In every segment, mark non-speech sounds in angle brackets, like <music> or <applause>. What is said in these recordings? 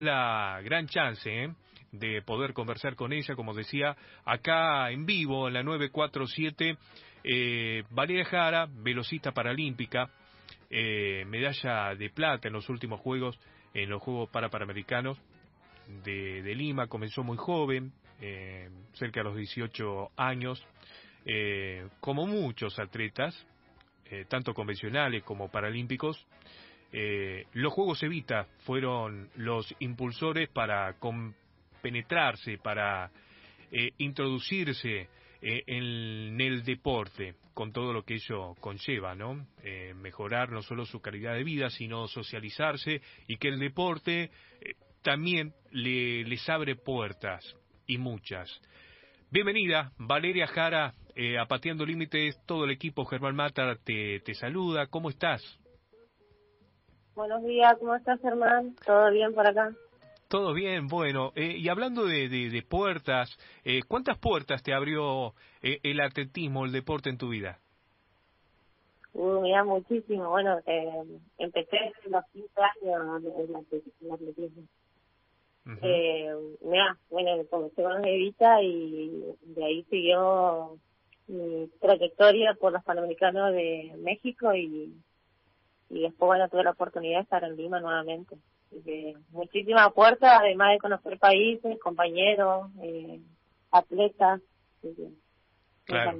la gran chance ¿eh? de poder conversar con ella, como decía, acá en vivo, en la 947, eh, Valeria Jara, velocista paralímpica, eh, medalla de plata en los últimos Juegos, en los Juegos Parapanamericanos de, de Lima, comenzó muy joven, eh, cerca de los 18 años, como muchos atletas, tanto convencionales como paralímpicos, eh, los Juegos Evita fueron los impulsores para penetrarse, para eh, introducirse eh, en el deporte, con todo lo que ello conlleva, ¿no? Eh, mejorar no solo su calidad de vida, sino socializarse y que el deporte también le, les abre puertas, y muchas. Bienvenida, Valeria Jara, a Pateando Límites, todo el equipo Germán Mata te, te saluda, ¿cómo estás? Buenos días, ¿cómo estás, Germán? ¿Todo bien por acá? Todo bien, bueno, eh, y hablando de, de, de puertas, eh, ¿cuántas puertas te abrió eh, el atletismo, el deporte en tu vida? Uh, mira, muchísimo. Bueno, eh, empecé a los 15 años el atletismo. Eh, mira, bueno, comencé con Evita y de ahí siguió mi trayectoria por los Panamericanos de México y, y después, bueno, tuve la oportunidad de estar en Lima nuevamente. Que muchísimas puertas, además de conocer países, compañeros, eh, atletas. Claro.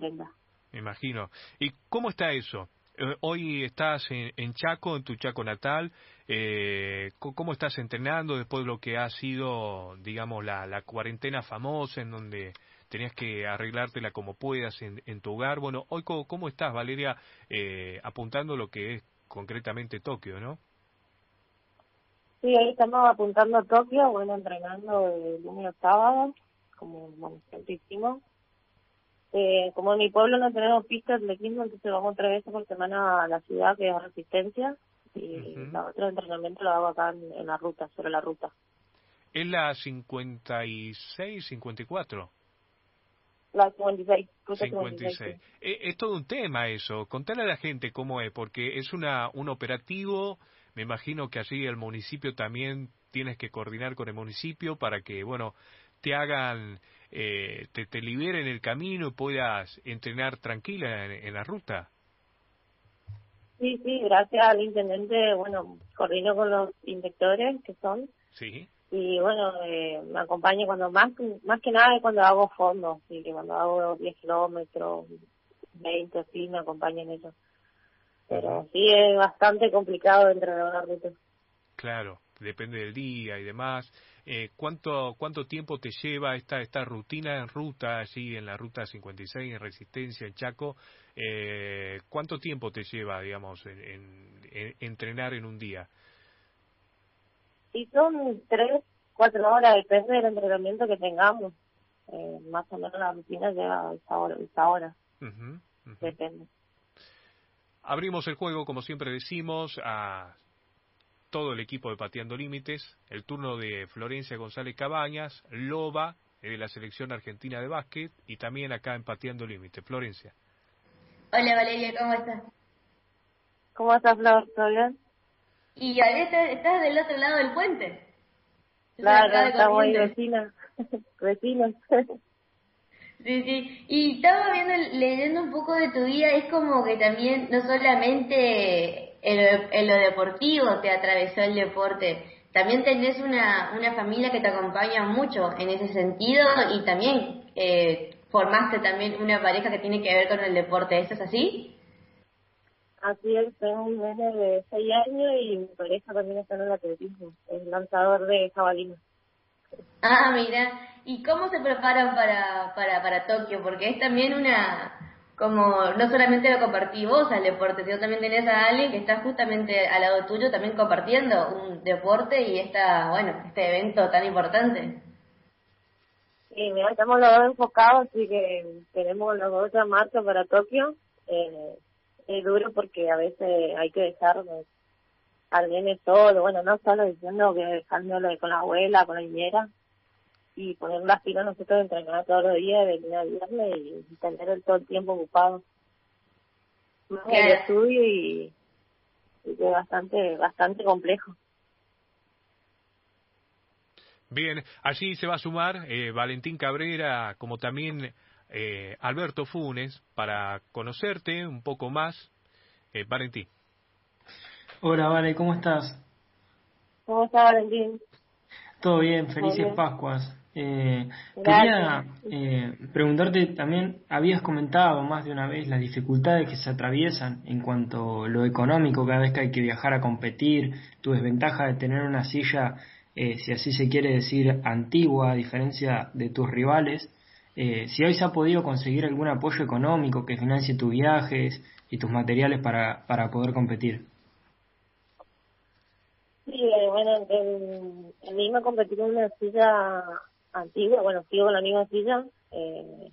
Me imagino. ¿Y cómo está eso? Eh, Hoy estás en, en Chaco, en tu Chaco natal. Eh, ¿Cómo estás entrenando después de lo que ha sido, digamos, la, la cuarentena famosa en donde tenías que arreglártela como puedas en, en tu hogar? Bueno, hoy co- ¿cómo estás, Valeria, eh, apuntando lo que es concretamente Tokio, no? Sí, ahí estamos apuntando a Tokio, bueno, entrenando de lunes sábado, como bueno, siempre hicimos. Eh, como en mi pueblo no tenemos pistas de atletismo, entonces vamos tres veces por semana a la ciudad, que es Resistencia, y Ujú. la otro entrenamiento lo hago acá en, en la ruta, sobre la ruta. Es la 56, 54. La 56, ruta 56. 56. Eh, Es todo un tema eso. Contale a la gente cómo es, porque es una un operativo. Me imagino que allí el municipio también tienes que coordinar con el municipio para que, bueno, te hagan, eh, te, te liberen el camino y puedas entrenar tranquila en, en la ruta. Sí, sí, gracias al intendente, bueno, coordino con los inspectores que son, Sí. Y bueno, eh, me acompaña cuando más más que nada es cuando hago fondos, y que cuando hago 10 kilómetros, 20, así, me acompañan ellos. Pero Ujú. sí es bastante complicado entrenar una ruta. Claro, depende del día y demás. Eh, ¿cuánto, ¿Cuánto tiempo te lleva esta, esta rutina en ruta, allí en la ruta 56, en Resistencia, en Chaco? Eh, ¿Cuánto tiempo te lleva, digamos, en, en- en- entrenar en un día? Y son 3, 4 horas, depende del entrenamiento que tengamos. Eh, más o menos la rutina lleva esa hora, esa hora ujú. depende. Abrimos el juego, como siempre decimos, a todo el equipo de Pateando Límites. El turno de Florencia González Cabañas, Loba, eh, de la selección argentina de básquet, y también acá en Pateando Límites. Florencia. Hola Valeria, ¿cómo estás? ¿Cómo estás, Flor? ¿Todo bien? Y Valeria, estás, del otro lado del puente. Claro, de estamos ahí vecinas, <laughs> vecinos. Sí, sí. Y estaba viendo, leyendo un poco de tu vida, es como que también, no solamente en, en lo deportivo te atravesó el deporte, también tenés una, una familia que te acompaña mucho en ese sentido y también eh, formaste también una pareja que tiene que ver con el deporte, ¿eso es así? Así es, tengo un nene de 6 años y mi pareja también está en el atletismo, es lanzador de jabalina. Ah, mira, ¿y cómo se preparan para, para, para Tokio? Porque es también una, como, no solamente lo compartís vos al deporte, sino también tenés a alguien que está justamente al lado tuyo también compartiendo un deporte y esta, bueno, este evento tan importante. Y mira, estamos los dos enfocados, así que tenemos los dos marcha para Tokio. Eh, es duro porque a veces hay que dejar al nene solo, bueno, no solo diciendo que dejándolo con la abuela, con la niñera, y poner las pilas nosotros de entrenar todos los días, de lunes a viernes y tener el todo el tiempo ocupado. Más el Claro. estudio y, y que es bastante, bastante complejo. Bien, allí se va a sumar eh, Valentín Cabrera, como también eh, Alberto Funes, para conocerte un poco más. Eh, Valentín. Hola, Vale, ¿cómo estás? ¿Cómo está Valentín? Todo bien, felices Pascuas. Eh, quería eh, preguntarte también, habías comentado más de una vez las dificultades que se atraviesan en cuanto a lo económico cada vez que hay que viajar a competir, tu desventaja de tener una silla, eh, si así se quiere decir, antigua a diferencia de tus rivales. Eh, si hoy se ha podido conseguir algún apoyo económico que financie tus viajes y tus materiales para, para poder competir. Sí, bueno, en, en Lima competí con una silla antigua, bueno, sigo con la misma silla, eh,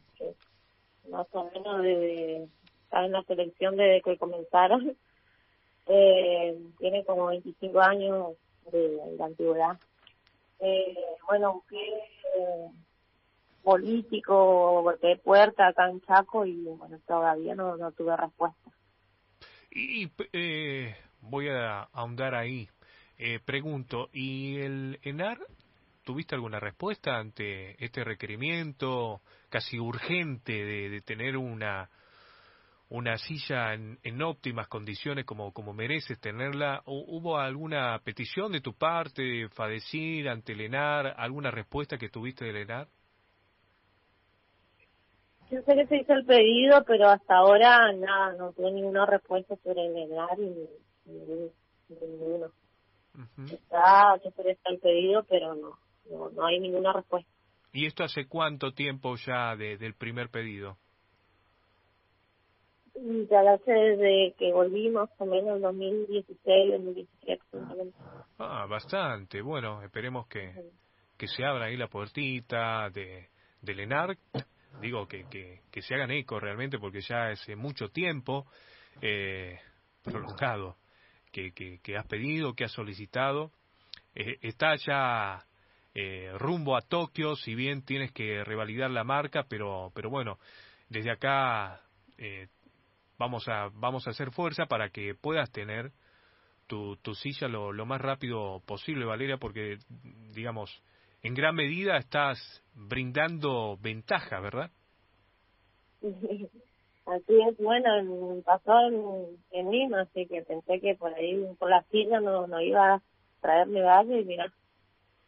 más o menos desde, está en la selección desde que comenzaron. <laughs> Eh, tiene como 25 años de, antigüedad. Eh, bueno, eh, político, golpeé puerta acá Chaco y bueno, todavía no, tuve respuesta. Y eh, voy a ahondar ahí. Eh, pregunto, ¿y el ENAR ¿Tuviste alguna respuesta ante este requerimiento casi urgente de, de tener una una silla en, en, óptimas condiciones como, como mereces tenerla? ¿Hubo alguna petición de tu parte, Fadecir, ante el ENAR, alguna respuesta que tuviste del ENAR? Yo sé que se hizo el pedido, pero hasta ahora nada, no tuve ninguna respuesta sobre el ENAR y ninguno. Uh -huh. Está, que está el pedido, pero no, no, no hay ninguna respuesta. ¿Y esto hace cuánto tiempo ya de, del primer pedido? Ya hace desde que volvimos, o menos en 2016, 2017. Ah, bastante. Bueno, esperemos que, sí. que se abra ahí la puertita de, del ENAR. Digo, que, que, que se hagan eco realmente, porque ya hace mucho tiempo eh, prolongado que, que, que has pedido, que has solicitado. Eh, está ya eh, rumbo a Tokio, si bien tienes que revalidar la marca, pero, pero bueno, desde acá eh, vamos, a, vamos a hacer fuerza para que puedas tener tu, tu silla lo, lo más rápido posible, Valeria, porque, digamos, en gran medida estás brindando ventaja, ¿verdad? <laughs> Así es, bueno, pasó en, en Lima, así que pensé que por ahí, por la silla no, no iba a traer medalla y mira,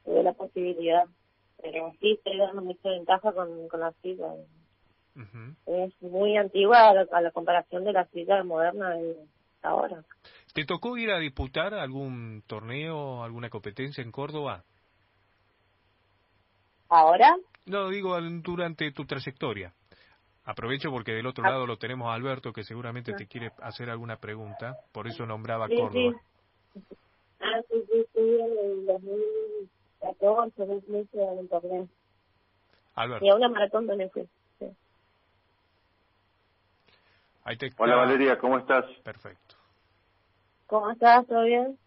tuve la posibilidad. Pero sí estoy dando mucha ventaja con, con la silla. Uh -huh. Es muy antigua a la, a la, comparación de la silla moderna de ahora. ¿Te tocó ir a disputar algún torneo, alguna competencia en Córdoba? ¿Ahora? No, digo durante tu trayectoria. Aprovecho porque del otro ah. lado lo tenemos a Alberto que seguramente te quiere hacer alguna pregunta, por eso nombraba sí, Córdoba. Sí. Ah, sí, sí, sí, en el 2014, 2015 en el torneo. Alberto. Y a una maratón donde fui. Sí. Ahí te... Hola Valeria, ¿cómo estás? Perfecto. ¿Cómo estás? ¿Todo bien?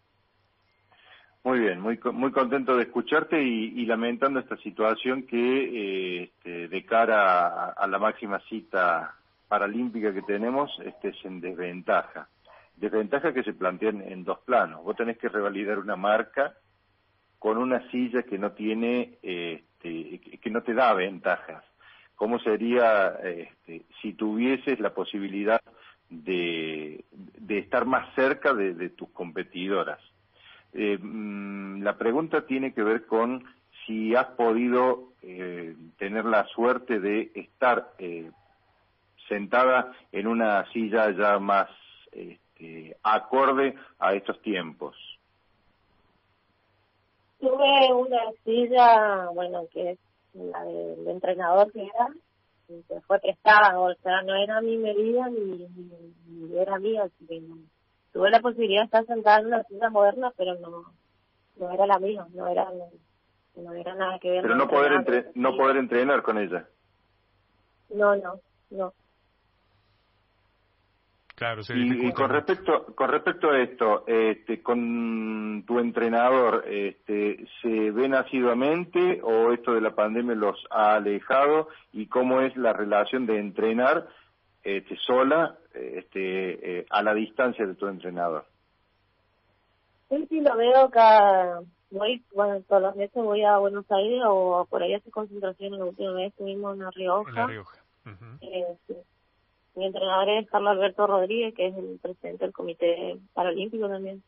Muy bien, muy muy contento de escucharte y, lamentando esta situación que eh, este, de cara a, la máxima cita paralímpica que tenemos este, es en desventaja. Desventaja que se plantea en, dos planos. Vos tenés que revalidar una marca con una silla que no tiene, este, que no te da ventajas. ¿Cómo sería este, si tuvieses la posibilidad de, estar más cerca de tus competidoras? Eh, la pregunta tiene que ver con si has podido eh, tener la suerte de estar eh, sentada en una silla ya más este, acorde a estos tiempos. Tuve una silla, bueno, que es la del de entrenador que era, que fue prestada, o sea, no era mi medida ni, ni, ni era mía, así que no tuve la posibilidad de estar sentada en una silla moderna, pero no no era la mía, no era no, no era nada que ver. Pero no poder entre, no poder entrenar con ella. No, no, no. Claro, se y, y, con respecto con respecto a esto, este, con tu entrenador, este, ¿se ven asiduamente o esto de la pandemia los ha alejado y cómo es la relación de entrenar este, sola este, eh, a la distancia de tu entrenador? Sí, sí, lo veo cada, voy, bueno, todos los meses voy a Buenos Aires o por ahí hace concentración. La última vez estuvimos en La Rioja. En La Rioja. eh, Mi entrenador es Carlos Alberto Rodríguez, que es el presidente del Comité Paralímpico también.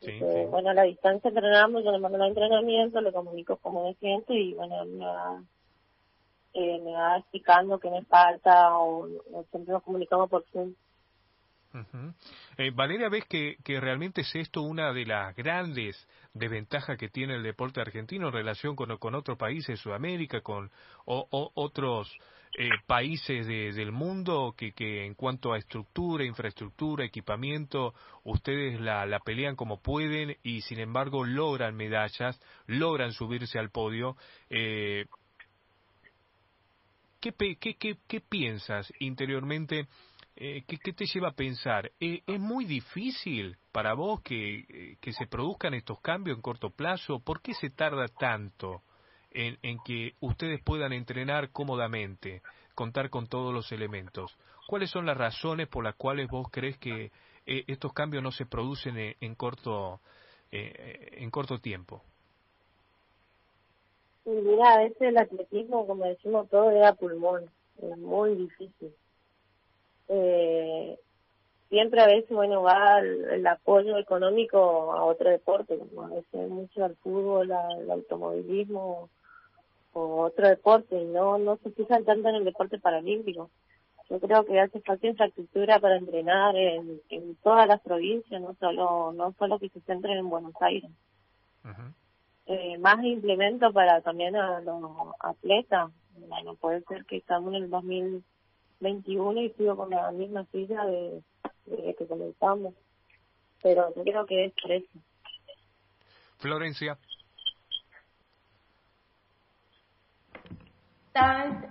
Sí, Bueno, a la distancia entrenamos, yo le mando el entrenamiento, le comunico cómo me siento y bueno, me va, eh, me va explicando qué me falta o, siempre nos comunicamos por Zoom. eh, Valeria, ¿ves que, realmente es esto una de las grandes desventajas que tiene el deporte argentino en relación con, otros países de Sudamérica, con o, otros eh, países del mundo que, que en cuanto a estructura, infraestructura, equipamiento, ustedes la, la pelean como pueden y sin embargo logran medallas, logran subirse al podio. Eh, ¿qué, qué, qué, ¿Qué piensas interiormente? Eh, ¿qué, ¿qué, te lleva a pensar? Eh, ¿Es muy difícil para vos que, eh, que, se produzcan estos cambios en corto plazo? ¿Por qué se tarda tanto? en, que ustedes puedan entrenar cómodamente, contar con todos los elementos. ¿Cuáles son las razones por las cuales vos crees que eh, estos cambios no se producen en, corto eh, en corto tiempo? Mira, a veces el atletismo, como decimos todo, era pulmón, es muy difícil. Eh, siempre a veces, bueno, va el, apoyo económico a otro deporte, como a veces mucho al fútbol, al automovilismo, o otro deporte y no no se fijan tanto en el deporte paralímpico. Yo creo que hace falta infraestructura para entrenar en, en todas las provincias, no solo no solo que se centren en Buenos Aires. Eh, más implementos para también a los atletas. Bueno, puede ser que estamos en el 2021 y sigo con la misma silla de, de que comenzamos. Pero yo creo que es por eso. Florencia.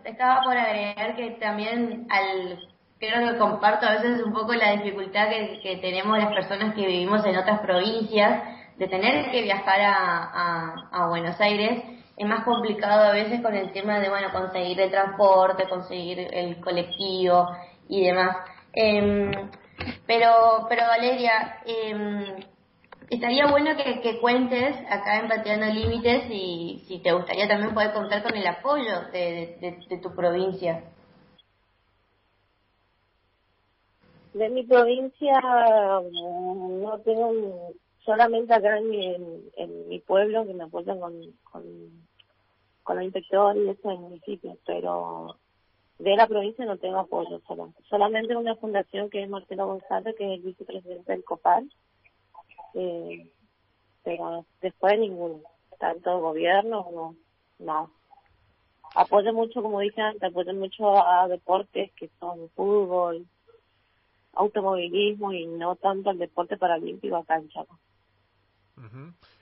Estaba, por agregar que también al creo que comparto a veces un poco la dificultad que, tenemos las personas que vivimos en otras provincias de tener que viajar a, a, Buenos Aires. Es más complicado a veces con el tema de, bueno, conseguir el transporte, conseguir el colectivo y demás. Eh, pero, pero Valeria, eh, estaría bueno que, cuentes acá en Pateando Límites y si te gustaría también poder contar con el apoyo de, tu provincia. De mi provincia mm, no tengo solamente acá en mi, en, mi pueblo que me apoyan con, con, con la inspector y ese municipio, pero de la provincia no tengo apoyo Solamente una fundación que es Marcelo González, que es el vicepresidente del COPAL, eh, pero después ninguno, tanto gobierno no, no. Apoyo mucho, como dije antes, apoyo mucho a deportes que son fútbol, automovilismo y no tanto al deporte paralímpico acá en Chaco.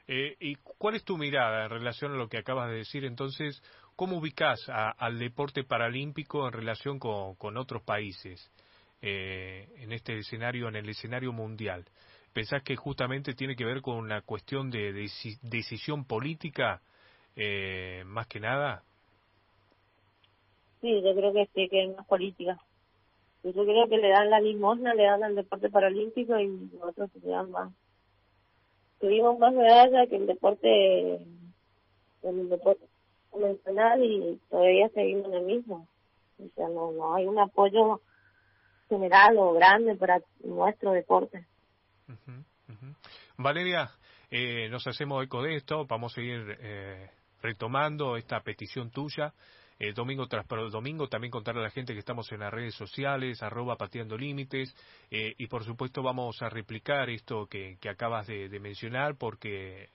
Eh, ¿Y cuál es tu mirada en relación a lo que acabas de decir? Entonces, ¿cómo ubicas al deporte paralímpico en relación con, con otros países eh, en este escenario, en el escenario mundial? ¿Pensás que justamente tiene que ver con una cuestión de, decisión política eh, más que nada? Sí, yo creo que sí, que es más política. Yo creo que le dan la limosna, le dan al deporte paralímpico y nosotros se dan más. Tuvimos más medallas que el deporte, el deporte convencional y todavía seguimos en el mismo. O sea, no, no hay un apoyo general o grande para nuestro deporte. Valeria, eh, nos hacemos eco de esto, vamos a ir eh, retomando esta petición tuya. Eh, domingo tras domingo también contarle a la gente que estamos en las redes sociales, arroba pateando límites, y por supuesto vamos a replicar esto que, acabas de, mencionar porque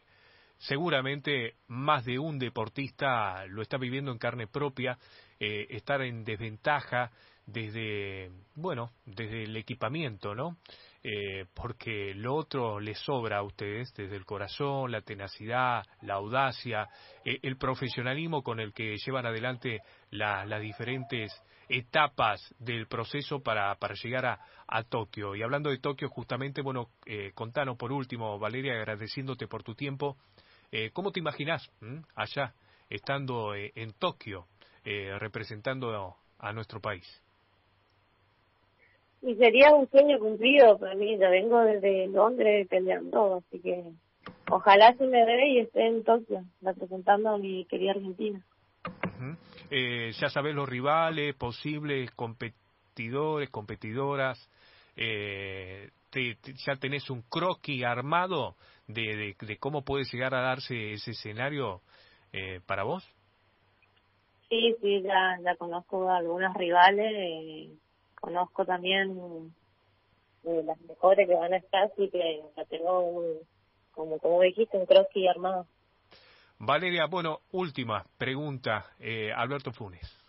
seguramente más de un deportista lo está viviendo en carne propia, estar en desventaja desde, bueno, desde el equipamiento, ¿no? Eh, porque lo otro les sobra a ustedes, desde el corazón, la tenacidad, la audacia, eh, el profesionalismo con el que llevan adelante las diferentes etapas del proceso para, para llegar a, a, Tokio. Y hablando de Tokio, justamente, bueno, eh, contanos por último, Valeria, agradeciéndote por tu tiempo, eh, ¿cómo te imaginas allá, estando eh, en Tokio, representando a nuestro país? Y sería un sueño cumplido para mí. Ya vengo desde Londres peleando, así que ojalá se me dé y esté en Tokio representando a mi querida Argentina. eh, ya sabes los rivales, posibles competidores, competidoras, eh, te, ya tenés un croquis armado de, de, cómo puede llegar a darse ese escenario eh, para vos. Sí, sí, ya, ya conozco a algunas rivales, eh, conozco también eh, las mejores que van a estar, así que ya tengo un, como, como dijiste, un croquis armado. Valeria, bueno, última pregunta, eh, Alberto Funes.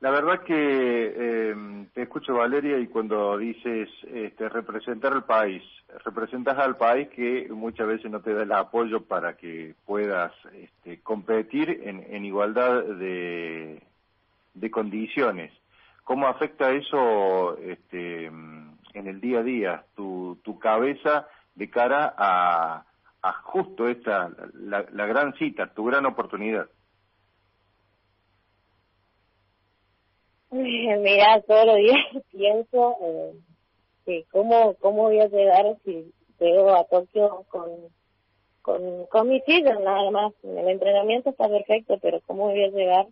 La verdad que eh, te escucho Valeria y cuando dices este, representar al país, representas al país que muchas veces no te da el apoyo para que puedas este, competir en, en igualdad de, de, condiciones. ¿Cómo afecta eso este, en el día a día, tu, tu cabeza de cara a, a justo esta, la, la gran cita, tu gran oportunidad? Mira, todos los días <laughs> pienso eh, que cómo, cómo voy a llegar si llego a Tokio con, con, con mi silla, nada más. El entrenamiento está perfecto, pero cómo voy a llegar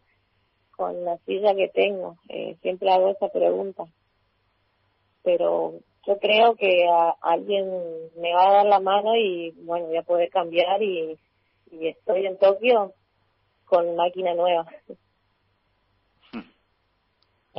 con la silla que tengo. Eh, siempre hago esa pregunta. Pero yo creo que a, alguien me va a dar la mano y bueno, voy a poder cambiar y, y estoy en Tokio con máquina nueva. <laughs>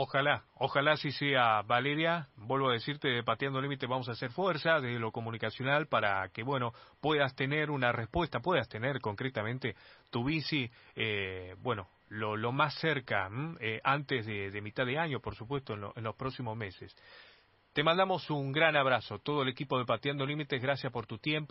Ojalá, ojalá sí sea Valeria. Vuelvo a decirte, de Pateando Límite vamos a hacer fuerza desde lo comunicacional para que, bueno, puedas tener una respuesta, puedas tener concretamente tu bici, eh, bueno, lo, lo más cerca, eh, antes de, de, mitad de año, por supuesto, en, en los próximos meses. Te mandamos un gran abrazo, todo el equipo de Pateando Límites, gracias por tu tiempo.